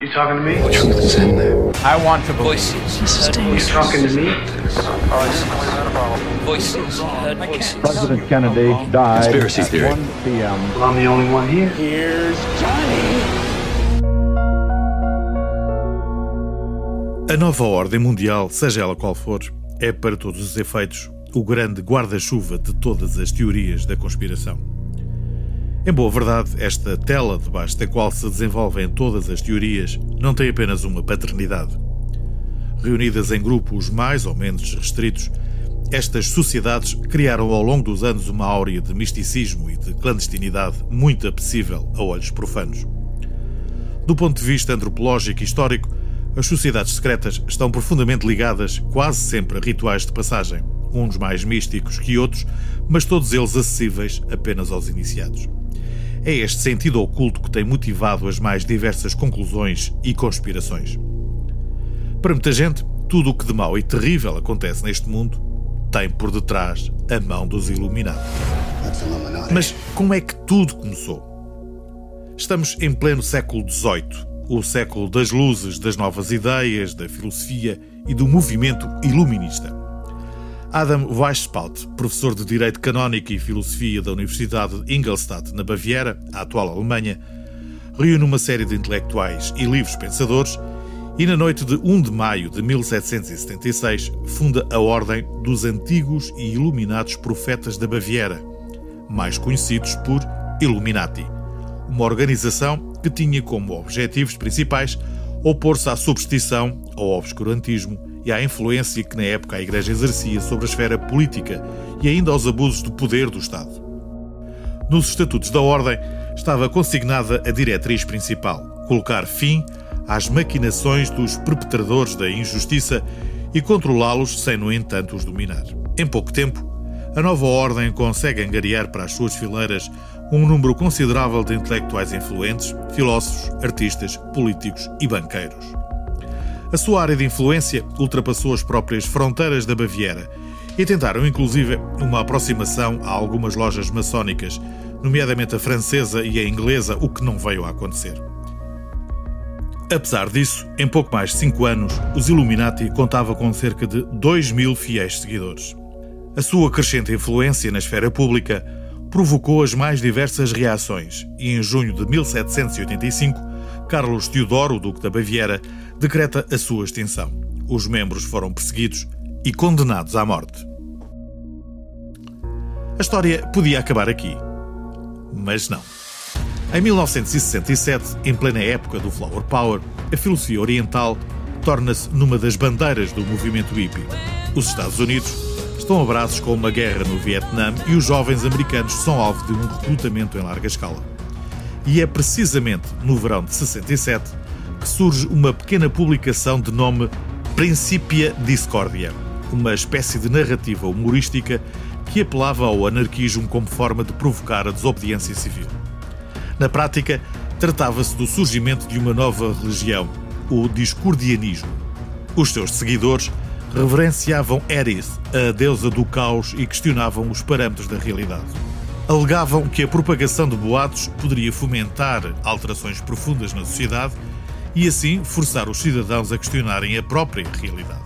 You talking to me? The truth is in there. I want to voices. This is You dangerous. talking to me? Voices. President Kennedy died Conspiracy at theory. 1 p.m. Well, I'm the only one here. A nova ordem mundial, seja ela qual for, é, para todos os efeitos, o grande guarda-chuva de todas as teorias da conspiração. Em boa verdade, esta tela debaixo da qual se desenvolvem todas as teorias não tem apenas uma paternidade. Reunidas em grupos mais ou menos restritos, estas sociedades criaram ao longo dos anos uma áurea de misticismo e de clandestinidade muito apetecível a olhos profanos. Do ponto de vista antropológico e histórico, as sociedades secretas estão profundamente ligadas quase sempre a rituais de passagem, uns mais místicos que outros, mas todos eles acessíveis apenas aos iniciados. É este sentido oculto que tem motivado as mais diversas conclusões e conspirações. Para muita gente, tudo o que de mau e terrível acontece neste mundo tem por detrás a mão dos Illuminati. Mas como é que tudo começou? Estamos em pleno século XVIII, o século das luzes, das novas ideias, da filosofia e do movimento iluminista. Adam Weishaupt, professor de Direito Canónico e Filosofia da Universidade de Ingolstadt, na Baviera, a atual Alemanha, reúne uma série de intelectuais e livres pensadores e, na noite de 1 de maio de 1776, funda a Ordem dos Antigos e Iluminados Profetas da Baviera, mais conhecidos por Illuminati, uma organização que tinha como objetivos principais opor-se à superstição, ao obscurantismo e à influência que na época a Igreja exercia sobre a esfera política e ainda aos abusos de poder do Estado. Nos estatutos da Ordem estava consignada a diretriz principal: colocar fim às maquinações dos perpetradores da injustiça e controlá-los sem, no entanto, os dominar. Em pouco tempo, a nova Ordem consegue angariar para as suas fileiras um número considerável de intelectuais influentes, filósofos, artistas, políticos e banqueiros. A sua área de influência ultrapassou as próprias fronteiras da Baviera e tentaram, inclusive, uma aproximação a algumas lojas maçónicas, nomeadamente a francesa e a inglesa, o que não veio a acontecer. Apesar disso, em pouco mais de cinco anos, os Illuminati contavam com cerca de 2 mil fiéis seguidores. A sua crescente influência na esfera pública provocou as mais diversas reações e, em junho de 1785, Carlos Teodoro, Duque da Baviera, decreta a sua extinção. Os membros foram perseguidos e condenados à morte. A história podia acabar aqui, mas não. Em 1967, em plena época do Flower Power, a filosofia oriental torna-se numa das bandeiras do movimento hippie. Os Estados Unidos estão abraços com uma guerra no Vietnã e os jovens americanos são alvo de um recrutamento em larga escala. E é precisamente no verão de 67 que surge uma pequena publicação de nome Principia Discordia, uma espécie de narrativa humorística que apelava ao anarquismo como forma de provocar a desobediência civil. Na prática, tratava-se do surgimento de uma nova religião, o discordianismo. Os seus seguidores reverenciavam Eris, a deusa do caos, e questionavam os parâmetros da realidade. Alegavam que a propagação de boatos poderia fomentar alterações profundas na sociedade e assim forçar os cidadãos a questionarem a própria realidade.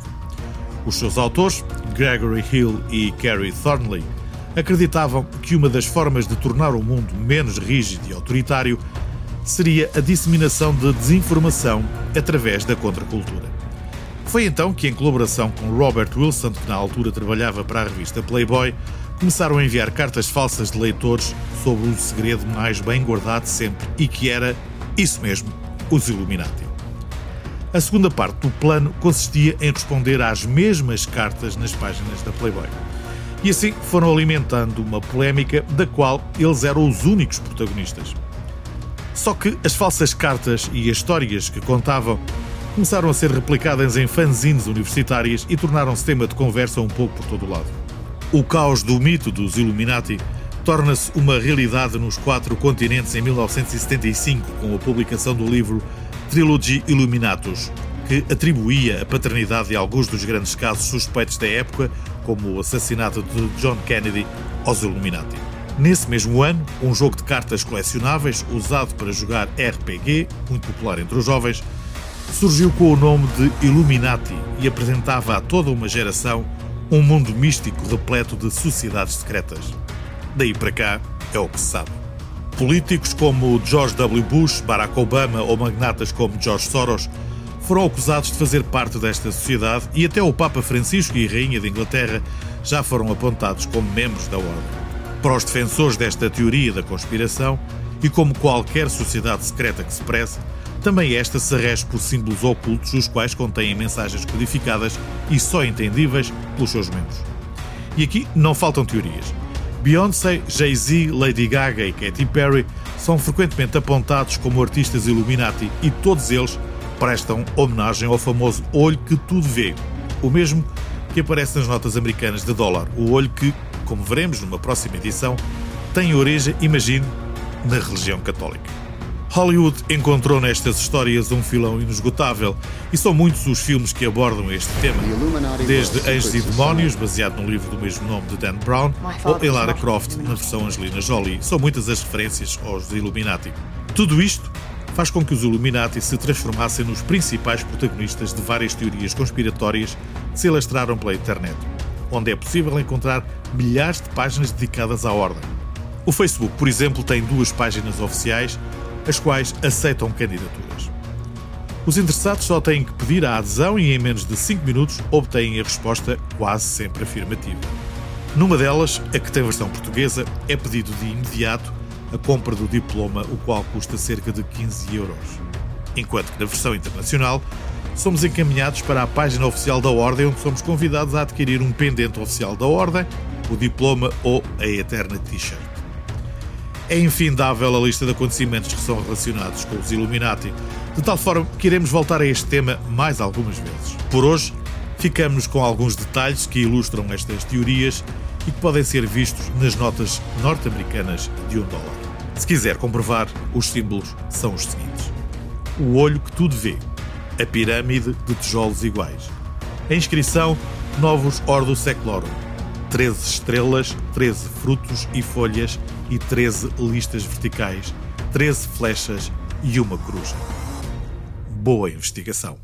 Os seus autores, Gregory Hill e Carrie Thornley, acreditavam que uma das formas de tornar o mundo menos rígido e autoritário seria a disseminação de desinformação através da contracultura. Foi então que, em colaboração com Robert Wilson, que na altura trabalhava para a revista Playboy, começaram a enviar cartas falsas de leitores sobre o segredo mais bem guardado sempre e que era, isso mesmo, os Illuminati. A segunda parte do plano consistia em responder às mesmas cartas nas páginas da Playboy. E assim foram alimentando uma polémica da qual eles eram os únicos protagonistas. Só que as falsas cartas e as histórias que contavam começaram a ser replicadas em fanzines universitárias e tornaram-se tema de conversa um pouco por todo o lado. O caos do mito dos Illuminati torna-se uma realidade nos quatro continentes em 1975 com a publicação do livro Trilogy Illuminatus, que atribuía a paternidade de alguns dos grandes casos suspeitos da época, como o assassinato de John Kennedy, aos Illuminati. Nesse mesmo ano, um jogo de cartas colecionáveis usado para jogar RPG, muito popular entre os jovens, surgiu com o nome de Illuminati e apresentava a toda uma geração um mundo místico repleto de sociedades secretas. Daí para cá é o que se sabe. Políticos como George W. Bush, Barack Obama ou magnatas como George Soros foram acusados de fazer parte desta sociedade e até o Papa Francisco e a Rainha de Inglaterra já foram apontados como membros da ordem. Para os defensores desta teoria da conspiração, e como qualquer sociedade secreta que se preze, também esta se rege por símbolos ocultos, os quais contêm mensagens codificadas e só entendíveis pelos seus membros. E aqui não faltam teorias. Beyoncé, Jay-Z, Lady Gaga e Katy Perry são frequentemente apontados como artistas Illuminati e todos eles prestam homenagem ao famoso olho que tudo vê, o mesmo que aparece nas notas americanas de dólar, o olho que, como veremos numa próxima edição, tem origem, imagine, na religião católica. Hollywood encontrou nestas histórias um filão inesgotável e são muitos os filmes que abordam este tema, desde Anjos e Demónios, baseado no livro do mesmo nome de Dan Brown, ou em Lara Croft, na versão Angelina Jolie. São muitas as referências aos Illuminati. Tudo isto faz com que os Illuminati se transformassem nos principais protagonistas de várias teorias conspiratórias que se alastraram pela internet, onde é possível encontrar milhares de páginas dedicadas à ordem. O Facebook, por exemplo, tem duas páginas oficiais as quais aceitam candidaturas. Os interessados só têm que pedir a adesão e em menos de 5 minutos obtêm a resposta quase sempre afirmativa. Numa delas, a que tem versão portuguesa, é pedido de imediato a compra do diploma, o qual custa cerca de 15 euros. Enquanto que na versão internacional, somos encaminhados para a página oficial da Ordem, onde somos convidados a adquirir um pendente oficial da Ordem, o diploma ou a eterna t-shirt. É infindável a lista de acontecimentos que são relacionados com os Illuminati, de tal forma que iremos voltar a este tema mais algumas vezes. Por hoje, ficamos com alguns detalhes que ilustram estas teorias e que podem ser vistos nas notas norte-americanas de um dólar. Se quiser comprovar, os símbolos são os seguintes: o olho que tudo vê, a pirâmide de tijolos iguais, a inscrição Novus Ordo Seclorum, 13 estrelas, 13 frutos e folhas e 13 listas verticais, 13 flechas e uma cruz. Boa investigação!